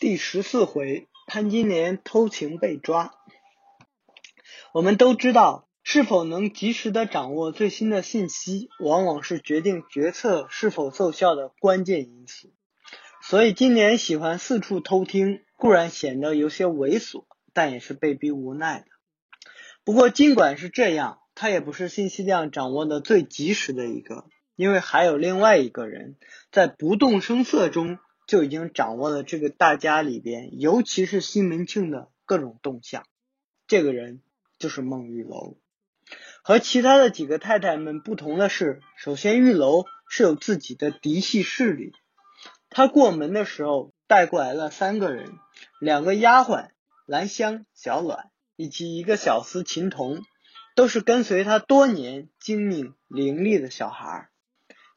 第十四回，潘金莲偷情被抓。我们都知道，是否能及时的掌握最新的信息，往往是决定决策是否奏效的关键因素。所以，金莲喜欢四处偷听，固然显得有些猥琐，但也是被逼无奈的。不过，尽管是这样，他也不是信息量掌握的最及时的一个，因为还有另外一个人在不动声色中。就已经掌握了这个大家里边，尤其是西门庆的各种动向。这个人就是孟玉楼。和其他的几个太太们不同的是，首先玉楼是有自己的嫡系势力。他过门的时候带过来了三个人，两个丫鬟兰香、小暖，以及一个小厮秦童，都是跟随他多年、精明伶俐的小孩。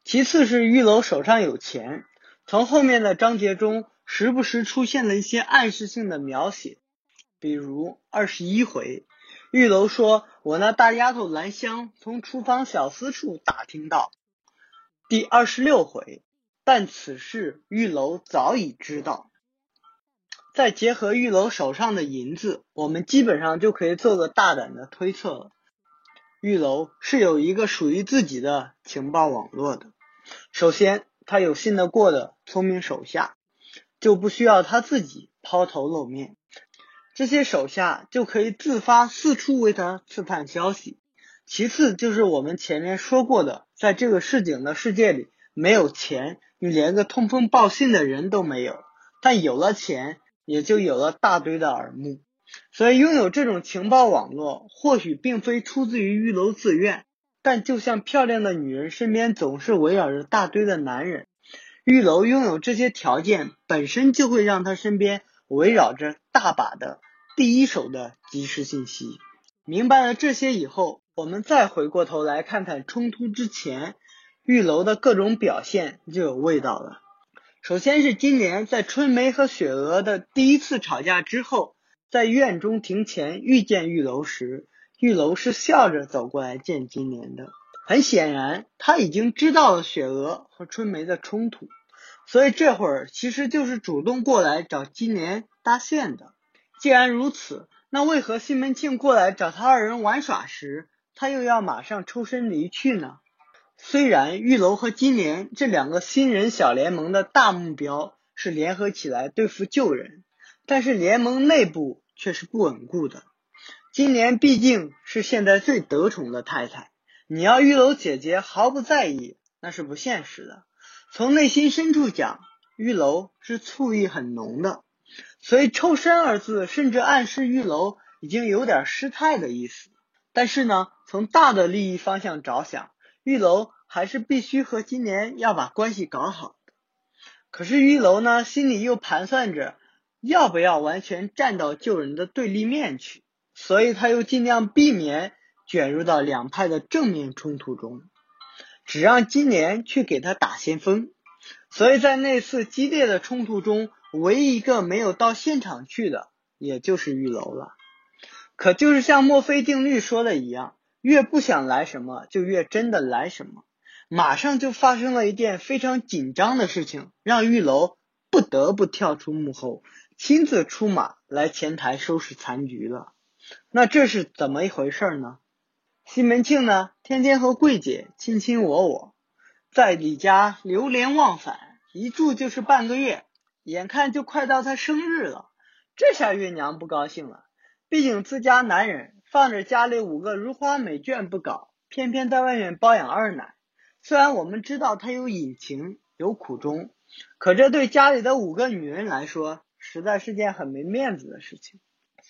其次是玉楼手上有钱。从后面的章节中，时不时出现了一些暗示性的描写，比如二十一回，玉楼说：“我那大丫头兰香从厨房小厮处打听到。”第二十六回，但此事玉楼早已知道。再结合玉楼手上的银子，我们基本上就可以做个大胆的推测了：玉楼是有一个属于自己的情报网络的。首先。他有信得过的聪明手下，就不需要他自己抛头露面，这些手下就可以自发四处为他刺探消息。其次就是我们前面说过的，在这个市井的世界里，没有钱，你连个通风报信的人都没有；但有了钱，也就有了大堆的耳目。所以拥有这种情报网络，或许并非出自于玉楼自愿。但就像漂亮的女人身边总是围绕着大堆的男人，玉楼拥有这些条件，本身就会让他身边围绕着大把的第一手的即时信息。明白了这些以后，我们再回过头来看看冲突之前玉楼的各种表现就有味道了。首先是今年在春梅和雪娥的第一次吵架之后，在院中庭前遇见玉楼时。玉楼是笑着走过来见金莲的，很显然他已经知道了雪娥和春梅的冲突，所以这会儿其实就是主动过来找金莲搭线的。既然如此，那为何西门庆过来找他二人玩耍时，他又要马上抽身离去呢？虽然玉楼和金莲这两个新人小联盟的大目标是联合起来对付旧人，但是联盟内部却是不稳固的。金莲毕竟是现在最得宠的太太，你要玉楼姐姐毫不在意，那是不现实的。从内心深处讲，玉楼是醋意很浓的，所以“抽身”二字甚至暗示玉楼已经有点失态的意思。但是呢，从大的利益方向着想，玉楼还是必须和金莲要把关系搞好。可是玉楼呢，心里又盘算着要不要完全站到旧人的对立面去。所以他又尽量避免卷入到两派的正面冲突中，只让金莲去给他打先锋。所以在那次激烈的冲突中，唯一一个没有到现场去的，也就是玉楼了。可就是像墨菲定律说的一样，越不想来什么，就越真的来什么。马上就发生了一件非常紧张的事情，让玉楼不得不跳出幕后，亲自出马来前台收拾残局了。那这是怎么一回事呢？西门庆呢，天天和桂姐卿卿我我，在李家流连忘返，一住就是半个月，眼看就快到他生日了。这下月娘不高兴了，毕竟自家男人放着家里五个如花美眷不搞，偏偏在外面包养二奶。虽然我们知道他有隐情有苦衷，可这对家里的五个女人来说，实在是件很没面子的事情。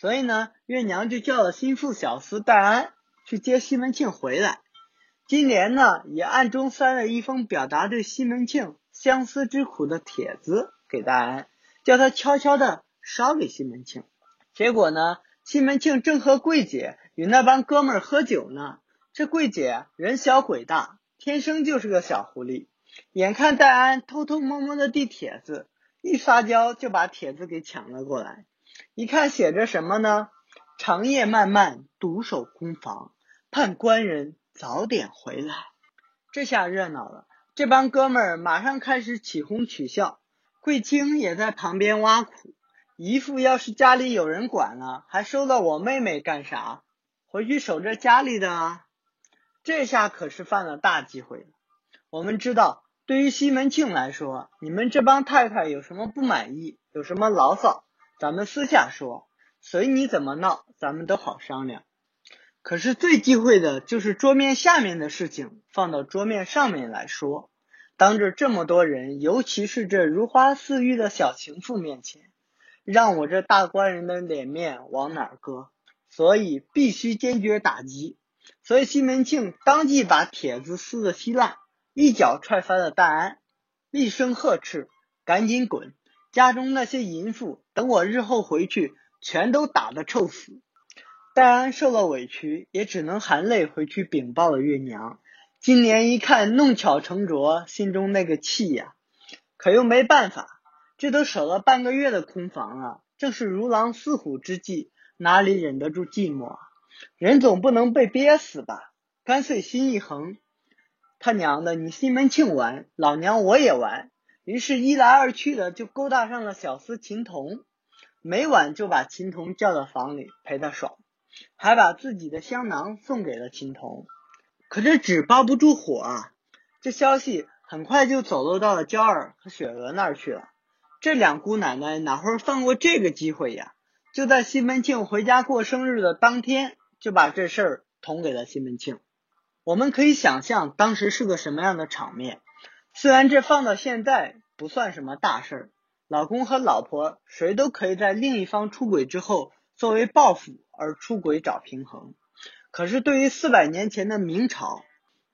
所以呢，月娘就叫了心腹小厮戴安去接西门庆回来。金莲呢，也暗中塞了一封表达对西门庆相思之苦的帖子给戴安，叫他悄悄的捎给西门庆。结果呢，西门庆正和桂姐与那帮哥们儿喝酒呢。这桂姐人小鬼大，天生就是个小狐狸。眼看戴安偷偷摸摸的递帖子，一撒娇就把帖子给抢了过来。一看写着什么呢？长夜漫漫，独守空房，盼官人早点回来。这下热闹了，这帮哥们儿马上开始起哄取笑。桂清也在旁边挖苦，姨父要是家里有人管了，还收了我妹妹干啥？回去守着家里的啊！这下可是犯了大忌讳了。我们知道，对于西门庆来说，你们这帮太太有什么不满意，有什么牢骚，咱们私下说，随你怎么闹，咱们都好商量。可是最忌讳的就是桌面下面的事情放到桌面上面来说，当着这么多人，尤其是这如花似玉的小情妇面前。让我这大官人的脸面往哪儿搁？所以必须坚决打击。所以西门庆当即把帖子撕得稀烂，一脚踹翻了戴安，厉声呵斥：“赶紧滚！家中那些淫妇，等我日后回去，全都打得臭死。”戴安受了委屈，也只能含泪回去禀报了月娘。金莲一看弄巧成拙，心中那个气呀，可又没办法。这都守了半个月的空房了，正是如狼似虎之际，哪里忍得住寂寞？人总不能被憋死吧？干脆心一横，他娘的，你西门庆玩，老娘我也玩。于是，一来二去的就勾搭上了小厮秦童，每晚就把秦童叫到房里陪他耍，还把自己的香囊送给了秦童。可这纸包不住火啊！这消息很快就走漏到了娇儿和雪娥那儿去了。这两姑奶奶哪会放过这个机会呀？就在西门庆回家过生日的当天，就把这事儿捅给了西门庆。我们可以想象当时是个什么样的场面。虽然这放到现在不算什么大事儿，老公和老婆谁都可以在另一方出轨之后作为报复而出轨找平衡。可是对于四百年前的明朝，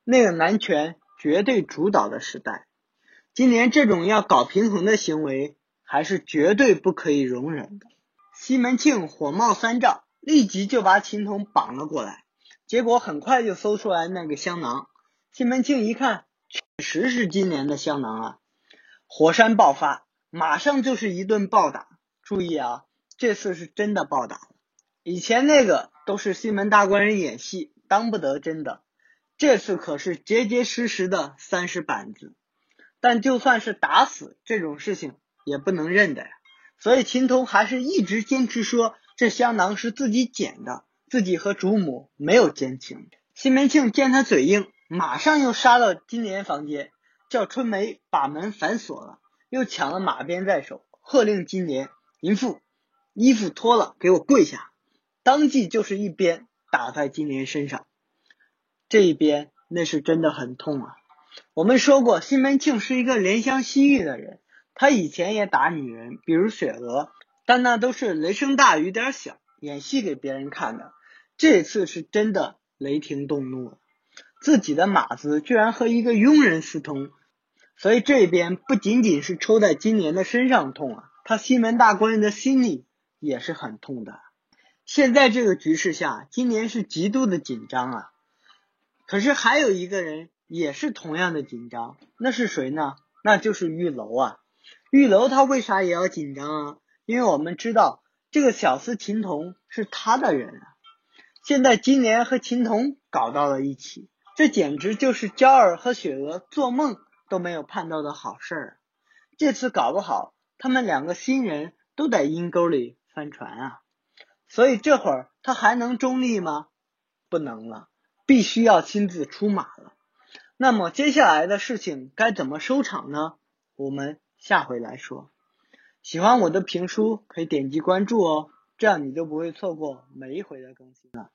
那个男权绝对主导的时代。今年这种要搞平衡的行为还是绝对不可以容忍的。西门庆火冒三丈，立即就把秦童绑了过来。结果很快就搜出来那个香囊。西门庆一看，实是今年的香囊啊！火山爆发，马上就是一顿暴打。注意啊，这次是真的暴打了。以前那个都是西门大官人演戏，当不得真的。这次可是结结实实的三十板子。但就算是打死这种事情也不能认的呀，所以秦童还是一直坚持说这香囊是自己捡的，自己和主母没有奸情。西门庆见他嘴硬，马上又杀到金莲房间，叫春梅把门反锁了，又抢了马鞭在手，喝令金莲淫妇衣服脱了给我跪下，当即就是一鞭打在金莲身上，这一鞭那是真的很痛啊。我们说过，西门庆是一个怜香惜玉的人，他以前也打女人，比如雪娥，但那都是雷声大雨点小，演戏给别人看的。这次是真的雷霆动怒了，自己的马子居然和一个佣人私通，所以这边不仅仅是抽在金莲的身上痛啊，他西门大官人的心里也是很痛的。现在这个局势下，金莲是极度的紧张啊，可是还有一个人。也是同样的紧张，那是谁呢？那就是玉楼啊！玉楼他为啥也要紧张啊？因为我们知道这个小厮秦童是他的人啊。现在金莲和秦童搞到了一起，这简直就是娇儿和雪娥做梦都没有盼到的好事儿。这次搞不好，他们两个新人都在阴沟里翻船啊！所以这会儿他还能中立吗？不能了，必须要亲自出马了。那么接下来的事情该怎么收场呢？我们下回来说。喜欢我的评书可以点击关注哦，这样你就不会错过每一回的更新了。